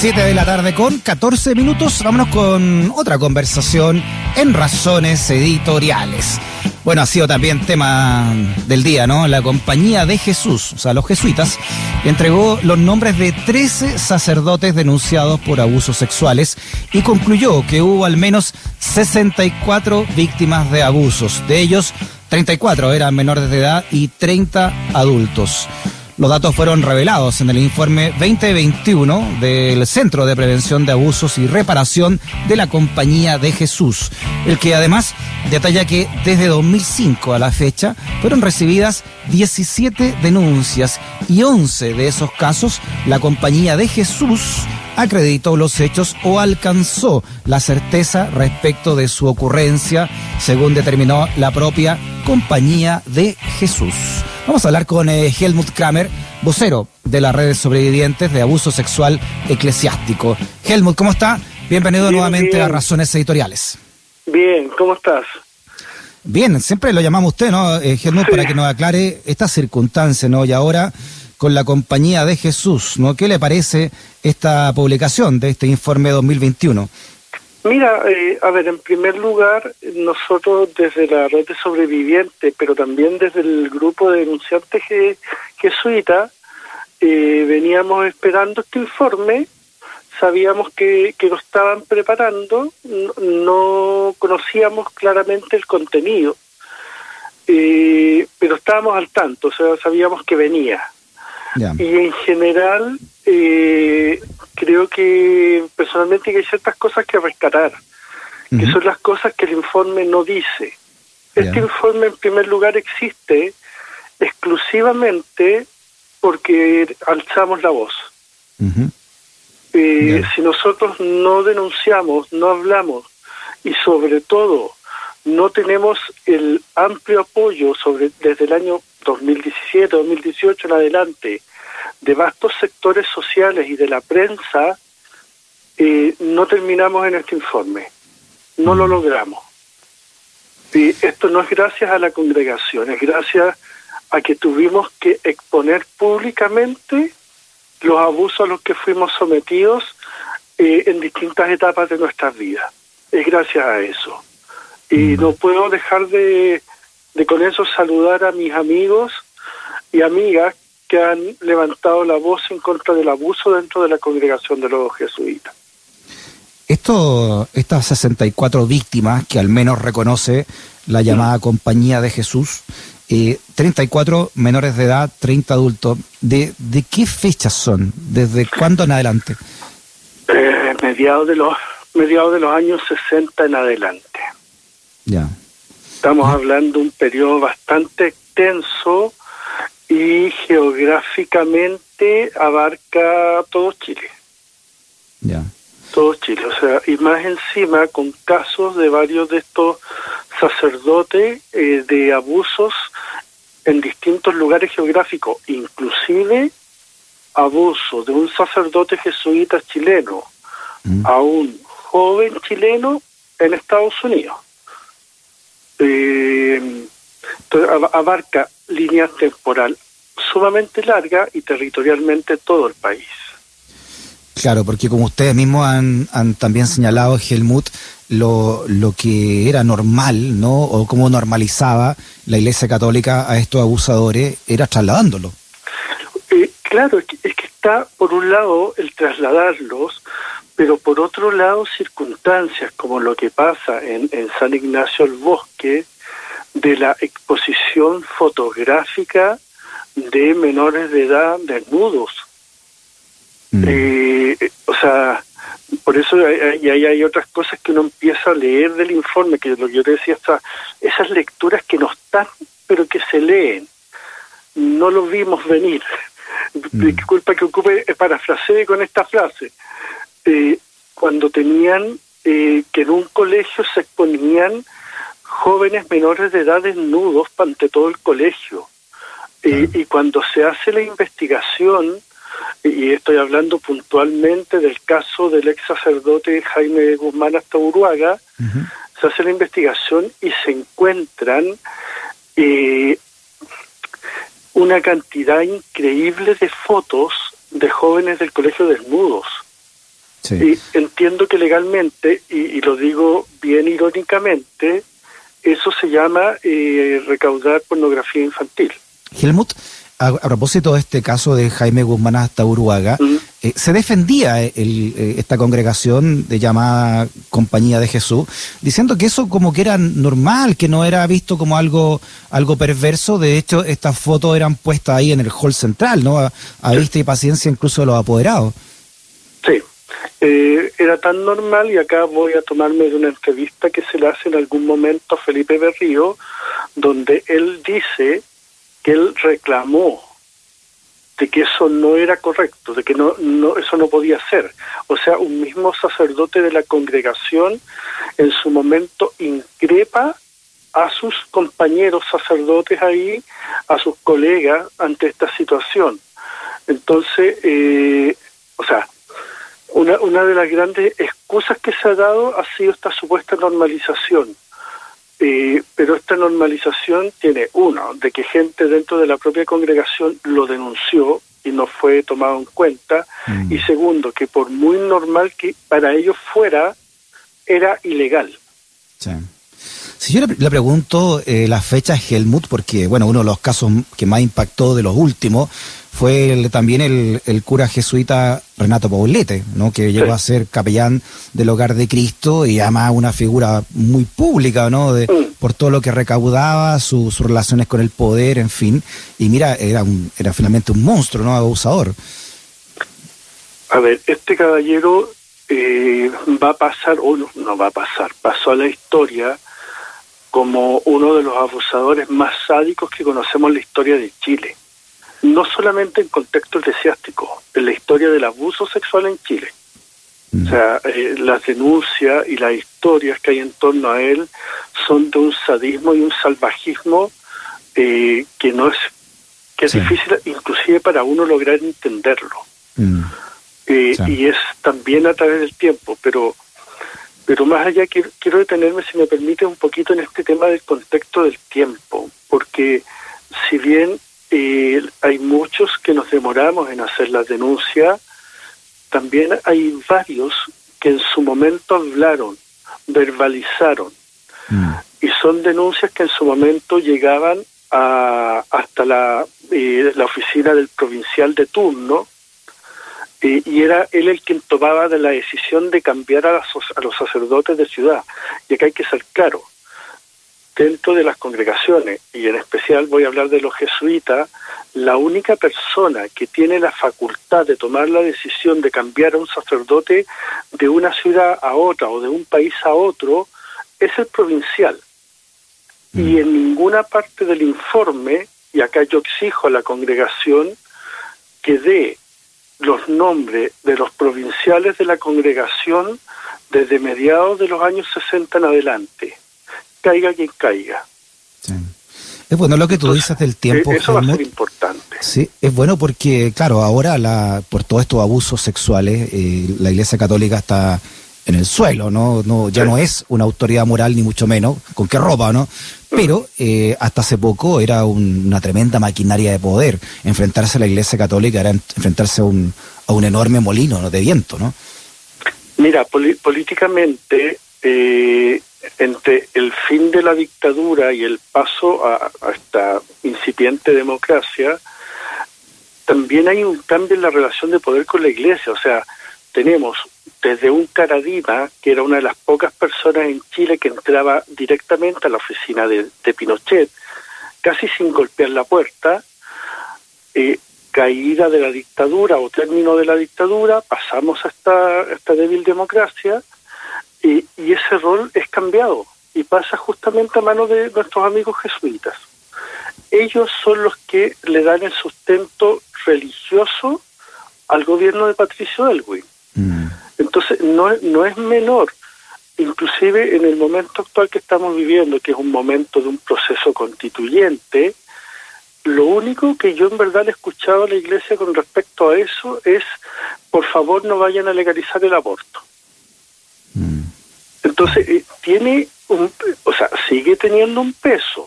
7 de la tarde con 14 minutos. Vámonos con otra conversación en razones editoriales. Bueno, ha sido también tema del día, ¿no? La Compañía de Jesús, o sea, los jesuitas, entregó los nombres de 13 sacerdotes denunciados por abusos sexuales y concluyó que hubo al menos 64 víctimas de abusos. De ellos, 34 eran menores de edad y 30 adultos. Los datos fueron revelados en el informe 2021 del Centro de Prevención de Abusos y Reparación de la Compañía de Jesús, el que además detalla que desde 2005 a la fecha fueron recibidas 17 denuncias y 11 de esos casos la Compañía de Jesús acreditó los hechos o alcanzó la certeza respecto de su ocurrencia, según determinó la propia Compañía de Jesús. Vamos a hablar con eh, Helmut Kramer, vocero de las redes sobrevivientes de abuso sexual eclesiástico. Helmut, ¿cómo está? Bienvenido nuevamente a Razones Editoriales. Bien, ¿cómo estás? Bien, siempre lo llamamos usted, ¿no, eh, Helmut, para que nos aclare esta circunstancia, ¿no? Y ahora con la compañía de Jesús, ¿no? ¿Qué le parece esta publicación de este informe 2021? Mira, eh, a ver, en primer lugar, nosotros desde la red de sobrevivientes, pero también desde el grupo de denunciantes jesuitas, eh, veníamos esperando este informe, sabíamos que, que lo estaban preparando, no, conocíamos claramente el contenido, eh, pero estábamos al tanto, o sea, sabíamos que venía. Y en general, eh, creo que personalmente hay ciertas cosas que rescatar, que son las cosas que el informe no dice. Este informe, en primer lugar, existe exclusivamente porque alzamos la voz. Eh, si nosotros no denunciamos, no hablamos y sobre todo no tenemos el amplio apoyo sobre desde el año 2017, 2018 en adelante de vastos sectores sociales y de la prensa, eh, no terminamos en este informe. No lo mm. logramos. Y esto no es gracias a la congregación, es gracias a que tuvimos que exponer públicamente los abusos a los que fuimos sometidos eh, en distintas etapas de nuestras vidas. Es gracias a eso. Y mm. no puedo dejar de, de con eso saludar a mis amigos y amigas que han levantado la voz en contra del abuso dentro de la congregación de los jesuitas. Esto, estas 64 víctimas que al menos reconoce la llamada Compañía de Jesús, eh, 34 menores de edad, 30 adultos, ¿de, de qué fechas son? ¿Desde cuándo en adelante? Eh, mediados de los mediados de los años 60 en adelante. Ya. Estamos hablando de un periodo bastante extenso y geográficamente abarca todo Chile. Ya. Todo Chile, o sea, y más encima con casos de varios de estos sacerdotes eh, de abusos en distintos lugares geográficos, inclusive abuso de un sacerdote jesuita chileno mm. a un joven chileno en Estados Unidos. Eh, abarca línea temporal sumamente larga y territorialmente todo el país. Claro, porque como ustedes mismos han, también señalado, Helmut, lo, lo que era normal, ¿no? O cómo normalizaba la Iglesia Católica a estos abusadores era trasladándolo. Eh, claro, es que, está por un lado el trasladarlos, pero por otro lado circunstancias como lo que pasa en, en San Ignacio el Bosque, de la exposición fotográfica de menores de edad desnudos. Mm. Eh, o sea, por eso hay, hay, hay, otras cosas que uno empieza a leer del informe, que lo que yo te decía, esas lecturas que no están, pero que se leen. No lo vimos venir. Mm. Disculpa que ocupe, eh, parafrasee con esta frase. Eh, cuando tenían que en un colegio se exponían jóvenes menores de edad desnudos ante todo el colegio. Y, cuando se hace la investigación, y estoy hablando puntualmente del caso del ex sacerdote Jaime Guzmán hasta Uruaga, se hace la investigación y se encuentran eh, una cantidad increíble de fotos de jóvenes del colegio desnudos. Y entiendo que legalmente, y, lo digo bien irónicamente, eso se llama eh, recaudar pornografía infantil. Helmut, a, propósito de este caso de Jaime Guzmán hasta Uruguaga, eh, se defendía eh, esta congregación de llamada Compañía de Jesús, diciendo que eso como que era normal, que no era visto como algo, algo perverso. De hecho, estas fotos eran puestas ahí en el hall central, ¿no? A, vista y paciencia incluso de los apoderados. Eh, era tan normal y acá voy a tomarme de una entrevista que se le hace en algún momento a Felipe Berrío, donde él dice que él reclamó de que eso no era correcto, de que no, no eso no podía ser. O sea, un mismo sacerdote de la congregación en su momento increpa a sus compañeros sacerdotes ahí, a sus colegas ante esta situación. Entonces, eh, o sea, una, una de las grandes excusas que se ha dado ha sido esta supuesta normalización eh, pero esta normalización tiene, uno, de que gente dentro de la propia congregación lo denunció y no fue tomado en cuenta, mm. y segundo, que por muy normal que para ellos fuera, era ilegal. Si yo le, pregunto eh, la fecha Helmut, porque bueno, uno de los casos que más impactó de los últimos fue también el, cura jesuita Renato Paulete, ¿no? que llegó a ser capellán del Hogar de Cristo y además una figura muy pública, ¿no? De, por todo lo que recaudaba, sus relaciones con el poder, en fin. Y mira, era, un, era finalmente un monstruo, ¿no? Abusador. A ver, este caballero eh, va a pasar, o no, no va a pasar, pasó a la historia como uno de los abusadores más sádicos que conocemos en la historia de Chile no solamente en contexto eclesiástico, en la historia del abuso sexual en Chile. O sea, eh, las denuncias y las historias que hay en torno a él son de un sadismo y un salvajismo eh, que no es que es difícil inclusive para uno lograr entenderlo. Mm. Eh, y es también a través del tiempo, pero pero más allá quiero, quiero detenerme, si me permite, un poquito en este tema del contexto del tiempo, porque si bien eh, hay muchos que nos demoramos en hacer la denuncia, también hay varios que en su momento hablaron, verbalizaron, mm. y son denuncias que en su momento llegaban a, hasta la, eh, la oficina del provincial de turno, eh, y era él el quien tomaba de la decisión de cambiar a, a los sacerdotes de ciudad. Y acá hay que ser claro, dentro de las congregaciones, y en especial voy a hablar de los jesuitas, la única persona que tiene la facultad de tomar la decisión de cambiar a un sacerdote de una ciudad a otra o de un país a otro es el provincial. Y mm. en ninguna parte del informe, y acá yo exijo a la congregación que dé los nombres de los provinciales de la congregación desde mediados de los años 60 en adelante caiga quien caiga. Es bueno lo que tú dices del tiempo. Eh, eso va a ser importante. Sí, es bueno porque, claro, ahora la, por todos estos abusos sexuales, eh, la Iglesia Católica está en el suelo, ¿no? no ya no es una autoridad moral, ni mucho menos, con qué ropa, ¿no? Pero eh, hasta hace poco era una tremenda maquinaria de poder. Enfrentarse a la Iglesia Católica era enfrentarse a un, a un enorme molino ¿no? de viento, ¿no? Mira, políticamente eh, entre el fin de la dictadura y el paso a, esta incipiente democracia, también hay un cambio en la relación de poder con la iglesia. O sea, tenemos desde un Caradima, que era una de las pocas personas en Chile que entraba directamente a la oficina de, Pinochet, casi sin golpear la puerta, eh, caída de la dictadura o término de la dictadura, pasamos a esta, esta débil democracia, y, ese rol es cambiado y pasa justamente a manos de nuestros amigos jesuitas. Ellos son los que le dan el sustento religioso al gobierno de Patricio Elwin. Mm. Entonces, no, no es menor, inclusive en el momento actual que estamos viviendo, que es un momento de un proceso constituyente, lo único que yo en verdad he escuchado a la iglesia con respecto a eso es, por favor, no vayan a legalizar el aborto. Entonces, eh, tiene un, o sea, sigue teniendo un peso.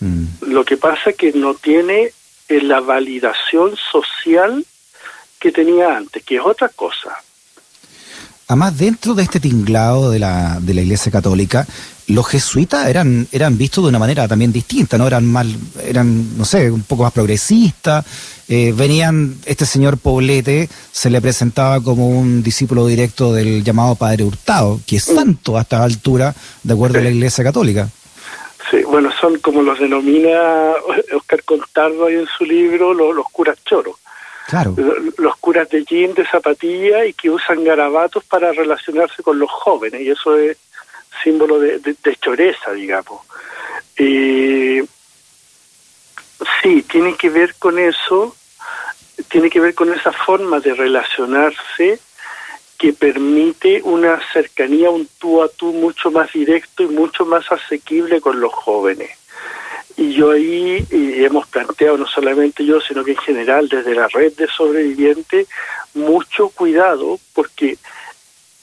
Mm. Lo que pasa es que no tiene eh, la validación social que tenía antes, que es otra cosa. Además, dentro de este tinglado de la, de la Iglesia Católica, los jesuitas eran, eran vistos de una manera también distinta, ¿no? Eran mal, eran, no sé, un poco más progresistas. Eh, venían, este señor Poblete se le presentaba como un discípulo directo del llamado Padre Hurtado, que es santo a esta altura, de acuerdo a la Iglesia Católica. Sí, bueno, son como los denomina Oscar Contardo ahí en su libro, los, curas choros. Los curas de jean, de zapatilla y que usan garabatos para relacionarse con los jóvenes, y eso es símbolo de, choreza, digamos. sí, tiene que ver con eso, tiene que ver con esa forma de relacionarse que permite una cercanía, un tú a tú mucho más directo y mucho más asequible con los jóvenes. Y yo ahí hemos planteado, no solamente yo, sino que en general desde la red de sobrevivientes, mucho cuidado porque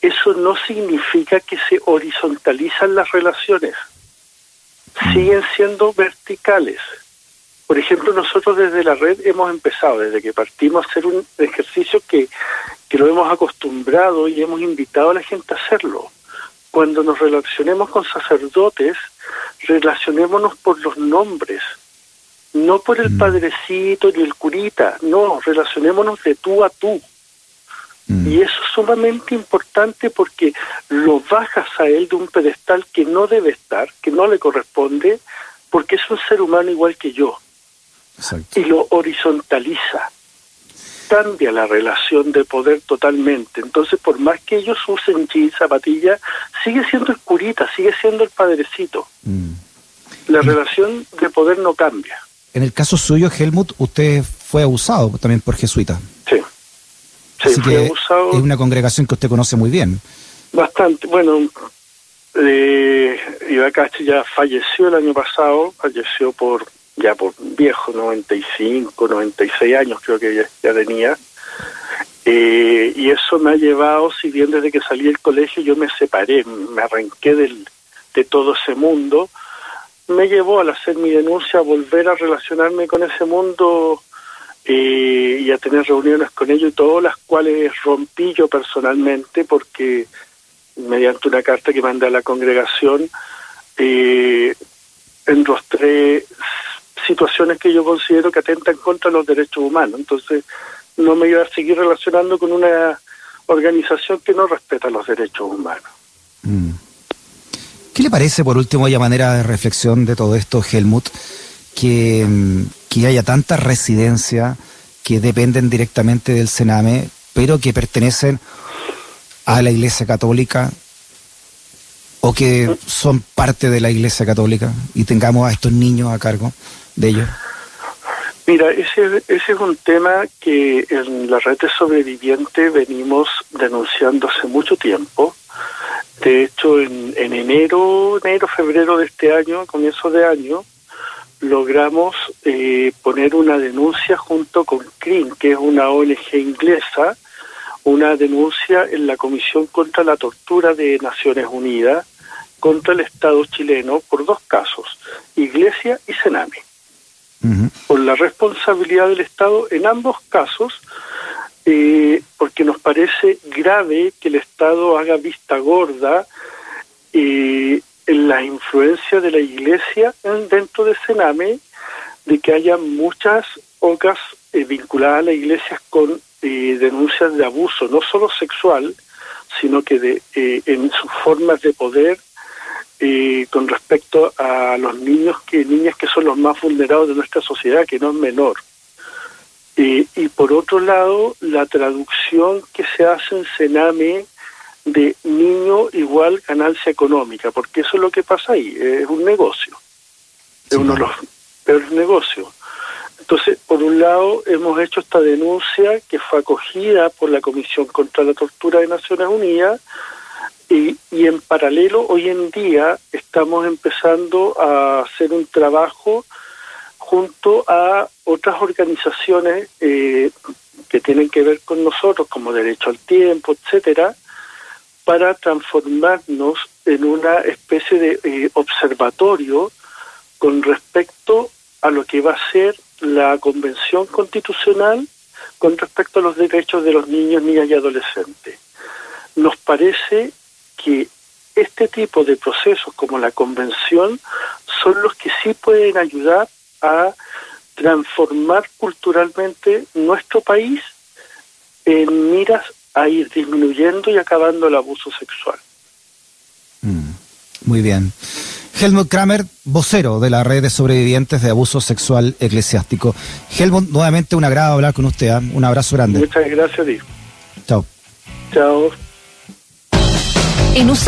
eso no significa que se horizontalizan las relaciones, mm. siguen siendo verticales. Por ejemplo, nosotros desde la red hemos empezado, desde que partimos a hacer un ejercicio que, que lo hemos acostumbrado y hemos invitado a la gente a hacerlo. Cuando nos relacionemos con sacerdotes, relacionémonos por los nombres, no por el mm. padrecito ni el curita, no, relacionémonos de tú a tú. Mm. Y eso es sumamente importante porque lo bajas a él de un pedestal que no debe estar, que no le corresponde, porque es un ser humano igual que yo. Y lo horizontaliza. Cambia la relación de poder totalmente. Entonces, por más que ellos usen jeans, zapatilla, sigue siendo el curita, sigue siendo el padrecito. Mm. La relación de poder no cambia. En el caso suyo, Helmut, usted fue abusado también por jesuita. Sí. Así que es una congregación que usted conoce muy bien. Bastante. Bueno, eh, Iván ya falleció el año pasado, falleció por ya por viejo, 95, 96 años creo que ya, tenía. Eh, y eso me ha llevado, si bien desde que salí del colegio yo me separé, me arranqué del, de todo ese mundo, me llevó al hacer mi denuncia a volver a relacionarme con ese mundo eh, y a tener reuniones con ellos, todas las cuales rompí yo personalmente porque mediante una carta que mandé a la congregación eh, enrostré situaciones que yo considero que atentan contra los derechos humanos. Entonces, no me iba a seguir relacionando con una organización que no respeta los derechos humanos. Mm. ¿Qué le parece, por último, ya manera de reflexión de todo esto, Helmut, que, mm, que haya tantas residencias que dependen directamente del Sename, pero que pertenecen a la Iglesia Católica o que son parte de la Iglesia Católica y tengamos a estos niños a cargo? de ellos? Mira, ese, ese es un tema que en la red de sobrevivientes venimos denunciando hace mucho tiempo. De hecho, en, en enero, enero, febrero de este año, comienzo de año, logramos eh, poner una denuncia junto con CRIM, que es una ONG inglesa, una denuncia en la Comisión contra la Tortura de Naciones Unidas contra el Estado chileno por dos casos, Iglesia y Sename por la responsabilidad del Estado en ambos casos, eh, porque nos parece grave que el Estado haga vista gorda eh, en la influencia de la Iglesia dentro de Sename, de que haya muchas ocas eh, vinculadas a la Iglesia con denuncias de abuso, no solo sexual, sino que de, en sus formas de poder eh, con respecto a los niños que niñas que son los más vulnerados de nuestra sociedad, que no es menor. y por otro lado, la traducción que se hace en Sename de niño igual ganancia económica, porque eso es lo que pasa ahí, es un negocio, es uno de los peores negocios. Entonces, por un lado, hemos hecho esta denuncia que fue acogida por la Comisión contra la Tortura de Naciones Unidas, y, y, en paralelo, hoy en día estamos empezando a hacer un trabajo junto a otras organizaciones eh, que tienen que ver con nosotros, como Derecho al Tiempo, etcétera, para transformarnos en una especie de eh, observatorio con respecto a lo que va a ser la Convención Constitucional con respecto a los derechos de los niños, niñas y adolescentes. Nos parece que este tipo de procesos como la convención son los que sí pueden ayudar a transformar culturalmente nuestro país en miras a ir disminuyendo y acabando el abuso sexual. Mm, muy bien. Helmut Kramer, vocero de la red de sobrevivientes de abuso sexual eclesiástico. Helmut, nuevamente un agrado hablar con usted. ¿eh? Un abrazo grande. Muchas gracias, Chao. Chao. E no